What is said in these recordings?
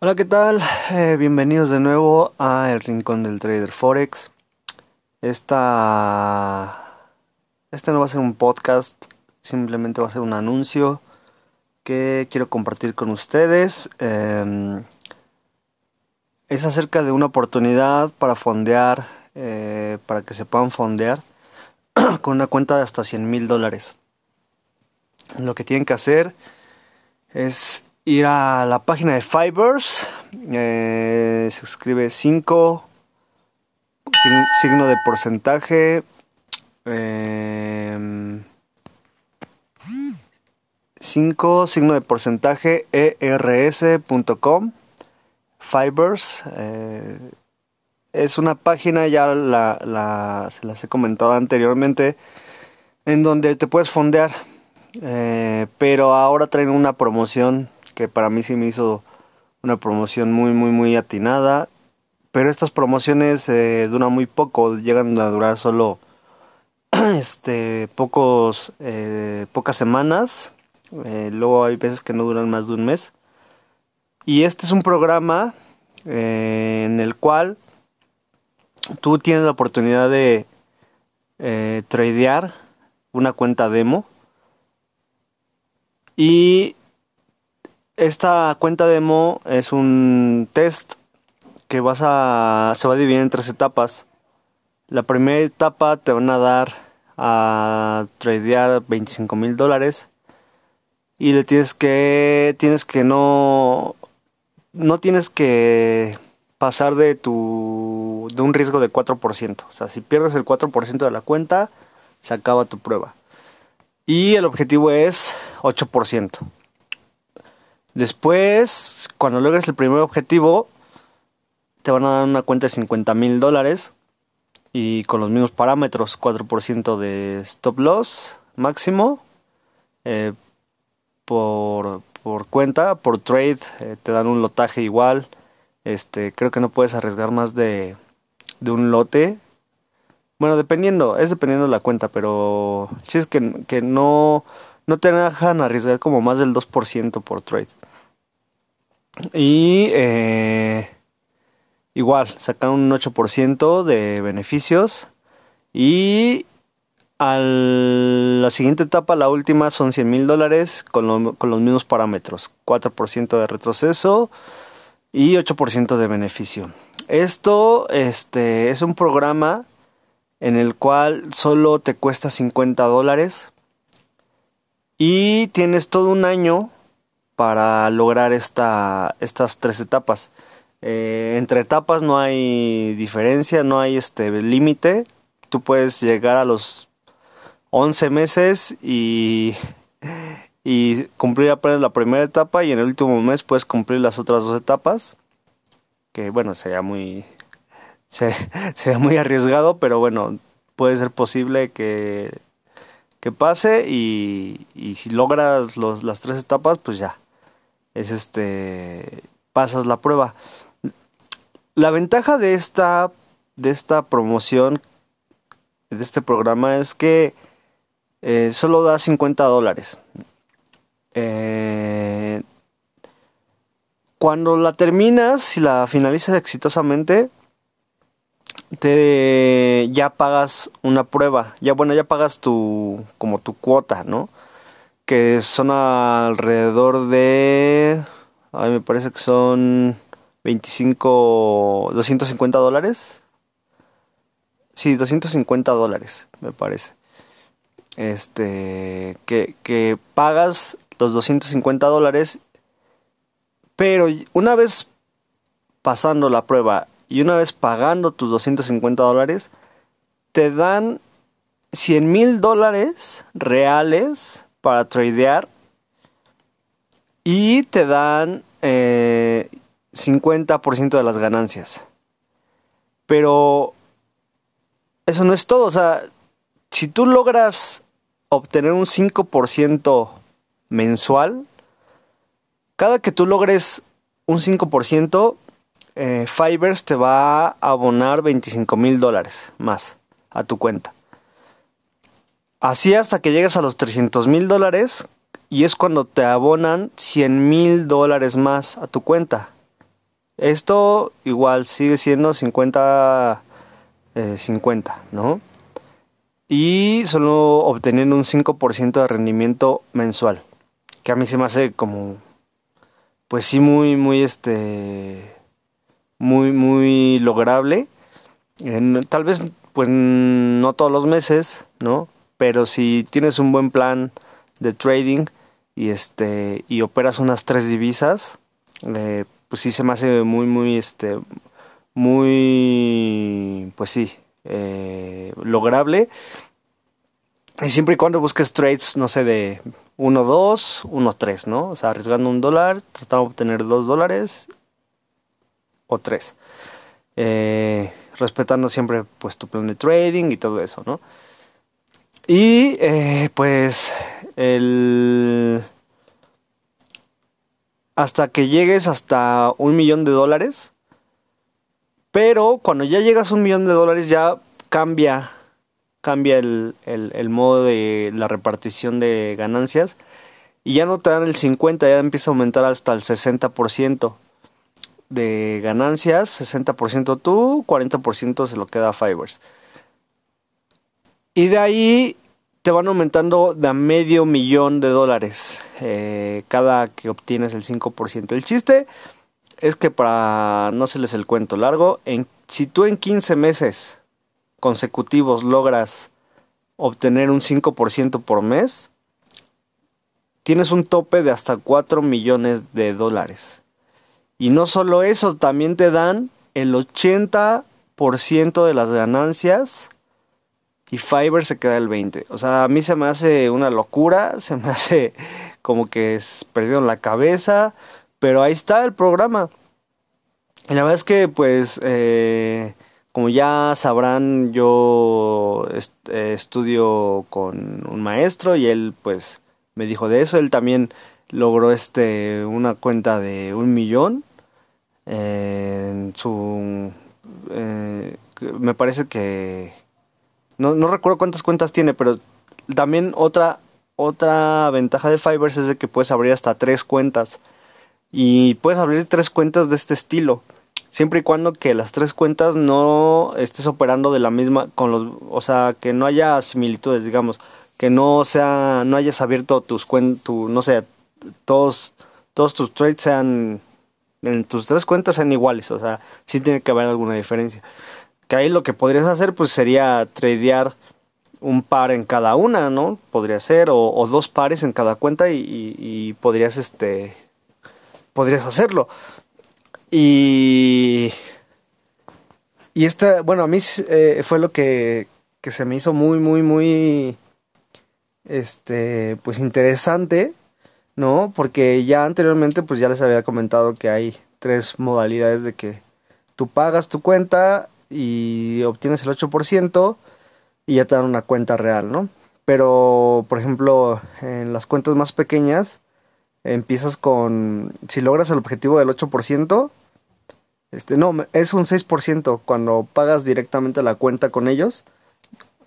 Hola, ¿qué tal? Eh, bienvenidos de nuevo a El Rincón del Trader Forex. Esta... Este no va a ser un podcast, simplemente va a ser un anuncio que quiero compartir con ustedes. Em, es acerca de una oportunidad para fondear, eh, para que se puedan fondear con una cuenta de hasta 100 mil dólares. Lo que tienen que hacer es ir a la página de Fibers. Eh, se escribe 5, signo de porcentaje. 5, em, signo de porcentaje, ers.com. Fibers. Eh, es una página, ya la, se las he comentado anteriormente, en donde te puedes fondear. Eh, pero ahora traen una promoción que para mí sí me hizo una promoción muy, muy, muy atinada. Pero estas promociones eh, duran muy poco, llegan a durar solo este, pocos, eh, pocas semanas. Eh, luego hay veces que no duran más de un mes. Y este es un programa en el cual tú tienes la oportunidad de tradear una cuenta demo. Y esta cuenta demo es un test que vas a se va a dividir en tres etapas. La primera etapa te van a dar a tradear 25 mil dólares y le tienes que tienes que no no tienes que pasar de tu de un riesgo de 4%. O sea, si pierdes el 4% de la cuenta, se acaba tu prueba. Y el objetivo es 8%. Después, cuando logres el primer objetivo, te van a dar una cuenta de 50 mil dólares y con los mismos parámetros, 4% de stop loss máximo eh, por, cuenta, por trade eh, te dan un lotaje igual. Este, creo que no puedes arriesgar más de, de un lote. Bueno, dependiendo, es dependiendo de la cuenta, pero si es que, que no, no te dejan arriesgar como más del 2% por trade. Y eh, igual, sacan un 8% de beneficios. Y a la siguiente etapa, la última, son 100 mil dólares con, con, los mismos parámetros. 4% de retroceso y 8% de beneficio. Esto este, es un programa en el cual solo te cuesta 50 dólares y tienes todo un año para lograr esta, estas tres etapas. Eh, entre etapas no hay diferencia, no hay este límite. Tú puedes llegar a los 11 meses y, y cumplir apenas la primera etapa y en el último mes puedes cumplir las otras dos etapas. Que bueno, sería muy, sería muy arriesgado, pero bueno, puede ser posible que, pase y, si logras los, las tres etapas, pues ya, es este pasas la prueba. La ventaja de esta de esta promoción de este programa es que eh, solo da 50 dólares. Eh, cuando la terminas y la finalizas exitosamente, te ya pagas una prueba. Ya bueno, ya pagas tu como tu cuota, ¿no? que son alrededor de... Ay, me parece que son 25... 250 dólares. Sí, 250 dólares, me parece. Este, que, que pagas los 250 dólares, pero una vez pasando la prueba y una vez pagando tus 250 dólares, te dan 100 mil dólares reales para tradear y te dan eh, 50% de las ganancias. Pero eso no es todo, o sea, si tú logras obtener un 5% mensual, cada que tú logres un 5%, eh, te va a abonar 25 mil dólares más a tu cuenta. Así hasta que llegues a los 300 mil dólares y es cuando te abonan 100 mil dólares más a tu cuenta. Esto igual sigue siendo 50 50, eh, ¿no? Y solo obteniendo un 5% de rendimiento mensual. Que a mí se me hace como, pues sí, muy, muy, este, muy, muy lograble. tal vez, pues no todos los meses, ¿no? Pero si tienes un buen plan de trading y este y operas unas tres divisas, eh, pues sí se me hace muy, muy, este, muy, pues sí, eh, lograble. Y siempre y cuando busques trades, no sé, de 1, 2, 1, 3, ¿no? O sea, arriesgando un dólar, tratando de obtener 2 dólares o 3. Eh, respetando siempre pues tu plan de trading y todo eso, ¿no? Y eh, pues el... Hasta que llegues hasta un millón de dólares, pero cuando ya llegas a un millón de dólares ya cambia, cambia el, modo de la repartición de ganancias. Y ya no te dan el 50, ya empieza a aumentar hasta el 60% de ganancias, 60% tú, 40% se lo queda a Fibers. Y de ahí te van aumentando de a medio millón de dólares eh, cada que obtienes el 5%. El chiste es que para no se les el cuento largo, si tú en 15 meses consecutivos logras obtener un 5% por mes, tienes un tope de hasta 4 millones de dólares. Y no solo eso, también te dan el 80% de las ganancias y Fiverr se queda el 20. O sea, a mí se me hace una locura, se me hace como que en la cabeza. Pero ahí está el programa. Y la verdad es que, pues, eh, como ya sabrán, yo eh, estudio con un maestro y él, pues, me dijo de eso. Él también logró este una cuenta de un millón eh, su me parece que no, no recuerdo cuántas cuentas tiene pero también otra otra ventaja de Fibers es de que puedes abrir hasta tres cuentas. Y puedes abrir tres cuentas de este estilo siempre y cuando que las tres cuentas no estés operando de la misma con los o sea que no haya similitudes digamos que no sea no hayas abierto tus cuentas no sé todos todos tus trades sean en tus tres cuentas sean iguales o sea sí tiene que haber alguna diferencia que ahí lo que podrías hacer pues sería tradear un par en cada una no podría ser o, dos pares en cada cuenta y podrías este podrías hacerlo. Y. Y esta, bueno, a mí eh, fue lo que, que se me hizo muy, muy, muy. Este, pues interesante, ¿no? Porque ya anteriormente, pues ya les había comentado que hay tres modalidades de que tú pagas tu cuenta y obtienes el 8% y ya te dan una cuenta real, ¿no? Pero, por ejemplo, en las cuentas más pequeñas, empiezas con, si logras el objetivo del 8%, este, no, es un 6% cuando pagas directamente la cuenta con ellos,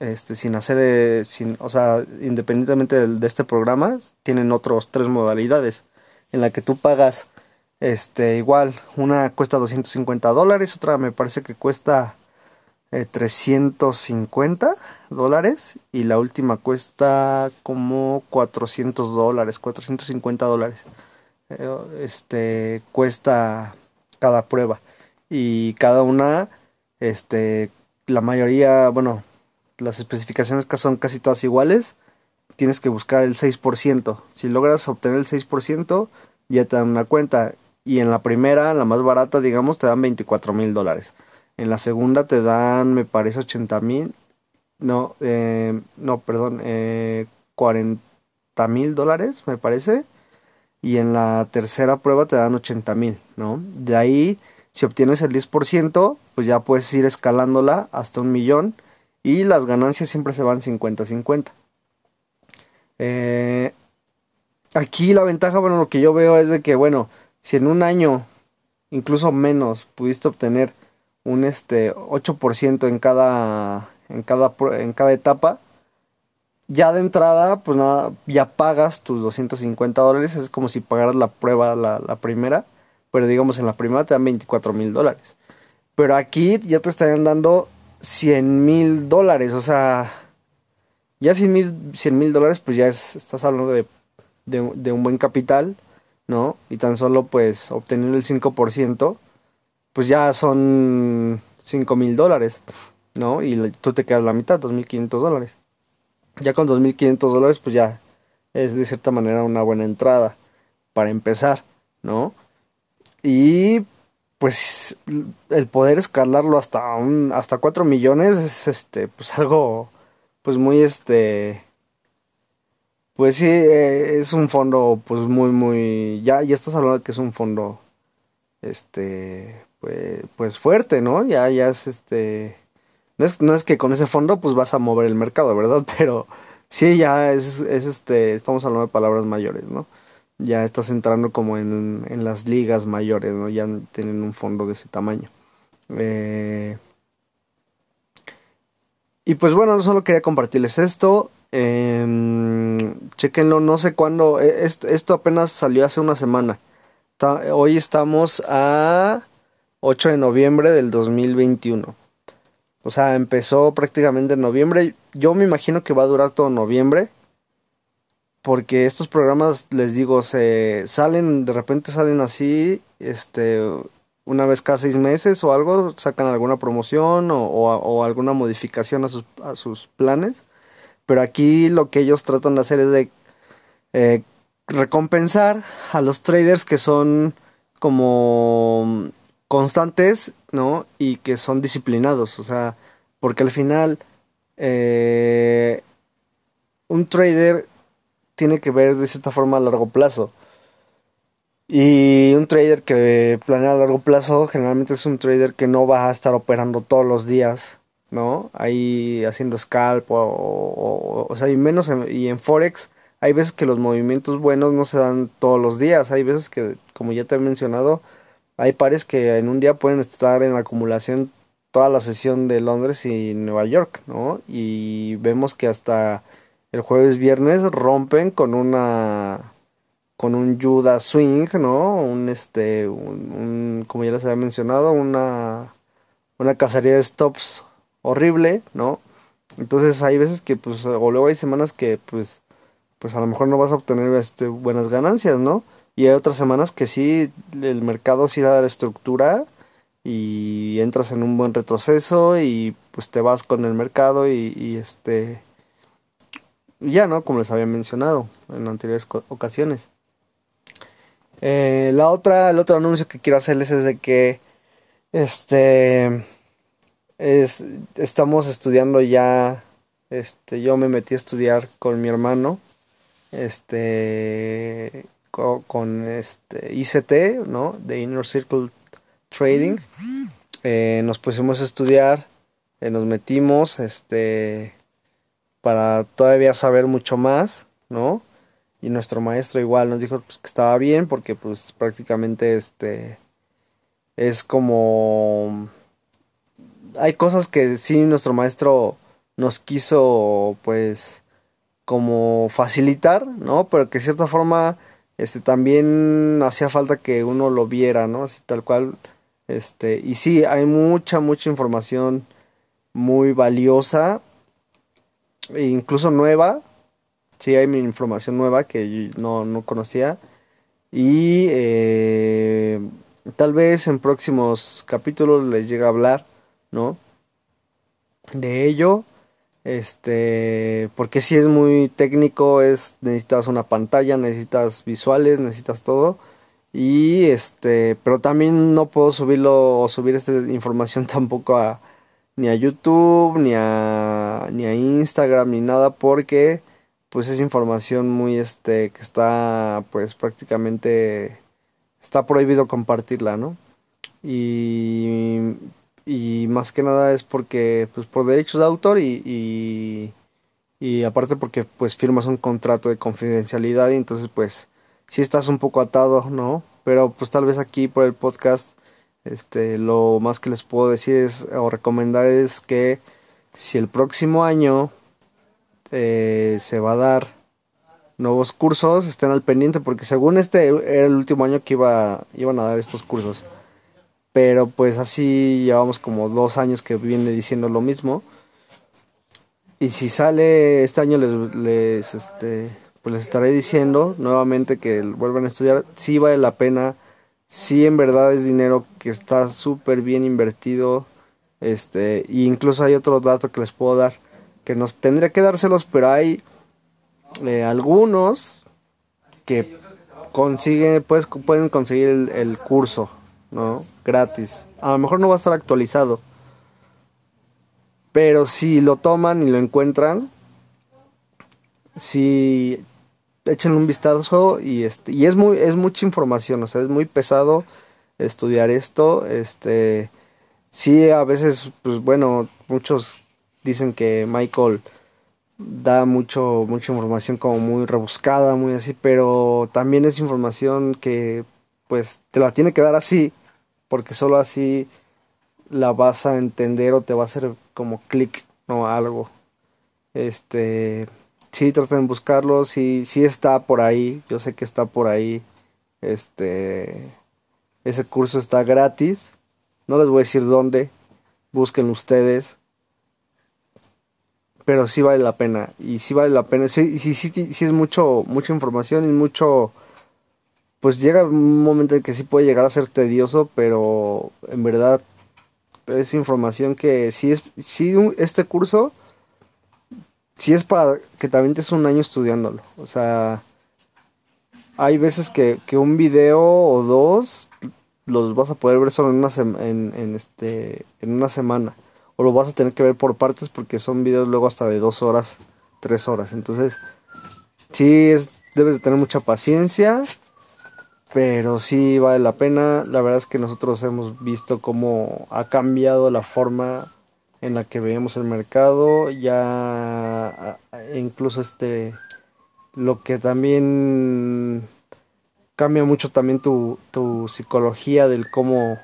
este, sin hacer, eh, sin, o sea, independientemente de, este programa, tienen otros tres modalidades en la que tú pagas, este, igual, una cuesta 250 dólares, otra me parece que cuesta 350 eh, dólares y la última cuesta como 400 dólares, 450 dólares. Eh, este cuesta cada prueba y cada una, este, la mayoría, bueno, las especificaciones son casi todas iguales. Tienes que buscar el 6%. Si logras obtener el 6%, ya te dan una cuenta. Y en la primera, la más barata, digamos, te dan 24 mil dólares. En la segunda te dan, me parece, 80 mil. No, eh, no, perdón, eh, 40 mil dólares, me parece. Y en la tercera prueba te dan 80 mil, ¿no? De ahí, si obtienes el 10%, pues ya puedes ir escalándola hasta un millón. Y las ganancias siempre se van 50-50. Eh, aquí la ventaja, bueno, lo que yo veo es de que, bueno, si en un año, incluso menos, pudiste obtener un este 8% en cada en cada en cada etapa ya de entrada pues nada ya pagas tus 250 dólares es como si pagaras la prueba la, primera pero digamos en la primera te dan 24 mil dólares. Pero aquí ya te estarían dando 100 mil dólares, o sea, ya 100 mil dólares, pues ya es, estás hablando de, de, un buen capital, ¿no? Y tan solo pues obteniendo el 5%, pues ya son 5 mil dólares, ¿no? Y tú te quedas la mitad, 2.500 dólares. Ya con 2.500 dólares, pues ya es de cierta manera una buena entrada para empezar, ¿no? Y pues el poder escalarlo hasta un hasta 4 millones es este pues algo pues muy este pues sí eh, es un fondo pues muy muy ya ya estás hablando de que es un fondo este pues, pues fuerte no ya ya es este no es, no es que con ese fondo pues vas a mover el mercado verdad pero sí ya es, es este estamos hablando de palabras mayores no ya estás entrando como en, en las ligas mayores no ya tienen un fondo de ese tamaño eh, y pues bueno, solo quería compartirles esto. Eh, chequenlo, no sé cuándo. E, esto, apenas salió hace una semana. hoy estamos a 8 de noviembre del 2021. O sea, empezó prácticamente en noviembre. Yo me imagino que va a durar todo noviembre. Porque estos programas, les digo, se salen, de repente salen así, este, una vez cada seis meses o algo, sacan alguna promoción o, alguna modificación a sus, a sus, planes. Pero aquí lo que ellos tratan de hacer es de eh, recompensar a los traders que son como constantes, ¿no? Y que son disciplinados, o sea, porque al final eh, un trader tiene que ver de cierta forma a largo plazo. Y un trader que planea a largo plazo generalmente es un trader que no va a estar operando todos los días, ¿no? Ahí haciendo scalp o, o, sea, y menos en, y en Forex hay veces que los movimientos buenos no se dan todos los días, hay veces que, como ya te he mencionado, hay pares que en un día pueden estar en acumulación toda la sesión de Londres y Nueva York, ¿no? Y vemos que hasta el jueves viernes rompen con una con un Judas Swing, ¿no? Un este, un, como ya les había mencionado, una, una cacería de stops horrible, ¿no? Entonces hay veces que pues, o luego hay semanas que pues, pues a lo mejor no vas a obtener este, buenas ganancias, ¿no? Y hay otras semanas que sí, el mercado sí da la estructura y entras en un buen retroceso y pues te vas con el mercado y, y este, ya, ¿no? Como les había mencionado en anteriores ocasiones. Eh, la otra, el otro anuncio que quiero hacerles es de que este es, estamos estudiando ya este yo me metí a estudiar con mi hermano este con, este ICT no de Inner Circle Trading eh, nos pusimos a estudiar eh, nos metimos este para todavía saber mucho más no y nuestro maestro igual nos dijo pues, que estaba bien porque pues prácticamente este es como hay cosas que sí nuestro maestro nos quiso pues como facilitar no pero que de cierta forma este también hacía falta que uno lo viera no así tal cual este y sí hay mucha mucha información muy valiosa incluso nueva sí hay información nueva que no, no conocía. Y eh, tal vez en próximos capítulos les llegue a hablar, ¿no? De ello. Este, porque si es muy técnico, es necesitas una pantalla, necesitas visuales, necesitas todo. Y este, pero también no puedo subirlo o subir esta información tampoco a ni a YouTube, ni a ni a Instagram, ni nada porque pues es información muy este que está pues prácticamente está prohibido compartirla, ¿no? Y, y más que nada es porque pues por derechos de autor y, y, aparte porque pues firmas un contrato de confidencialidad y entonces pues sí estás un poco atado, ¿no? Pero pues tal vez aquí por el podcast este lo más que les puedo decir es o recomendar es que si el próximo año eh, se va a dar nuevos cursos, estén al pendiente porque según este era el último año que iba, iban a dar estos cursos. Pero pues así llevamos como dos años que viene diciendo lo mismo. Y si sale este año les, les, este, pues les estaré diciendo nuevamente que vuelvan a estudiar. Sí vale la pena, sí en verdad es dinero que está súper bien invertido. Este, y incluso hay otro dato que les puedo dar, que nos tendría que dárselos, pero hay eh, algunos que consiguen, pues, pueden conseguir el, el curso, ¿no? Gratis. A lo mejor no va a estar actualizado, pero si lo toman y lo encuentran, si echen un vistazo y este y es muy es mucha información, o sea, es muy pesado estudiar esto, este sí a veces pues bueno, muchos dicen que Michael da mucho mucha información como muy rebuscada, muy así, pero también es información que pues te la tiene que dar así, porque solo así la vas a entender o te va a hacer como clic, ¿no? Algo. Este, sí, traten de buscarlo, sí, sí está por ahí, yo sé que está por ahí. Este, ese curso está gratis. No les voy a decir dónde, busquen ustedes. Pero sí vale la pena. Y sí vale la pena. Sí, sí, sí, es mucho, mucha información y mucho. Pues llega un momento en que sí puede llegar a ser tedioso, pero en verdad es información que si es si este curso si es para que también te es un año estudiándolo o sea hay veces que, un video o dos los vas a poder ver solo en una en, en, este en una semana o lo vas a tener que ver por partes porque son videos luego hasta de dos horas tres horas entonces sí es, debes de tener mucha paciencia pero sí vale la pena. La verdad es que nosotros hemos visto cómo ha cambiado la forma en la que veíamos el mercado. Ya incluso este lo que también cambia mucho también tu, tu psicología del cómo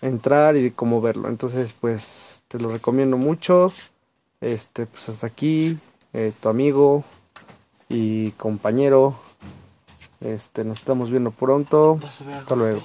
entrar y de cómo verlo. Entonces, pues te lo recomiendo mucho. Este, pues hasta aquí, eh, tu amigo y compañero este, nos estamos viendo pronto. Hasta luego.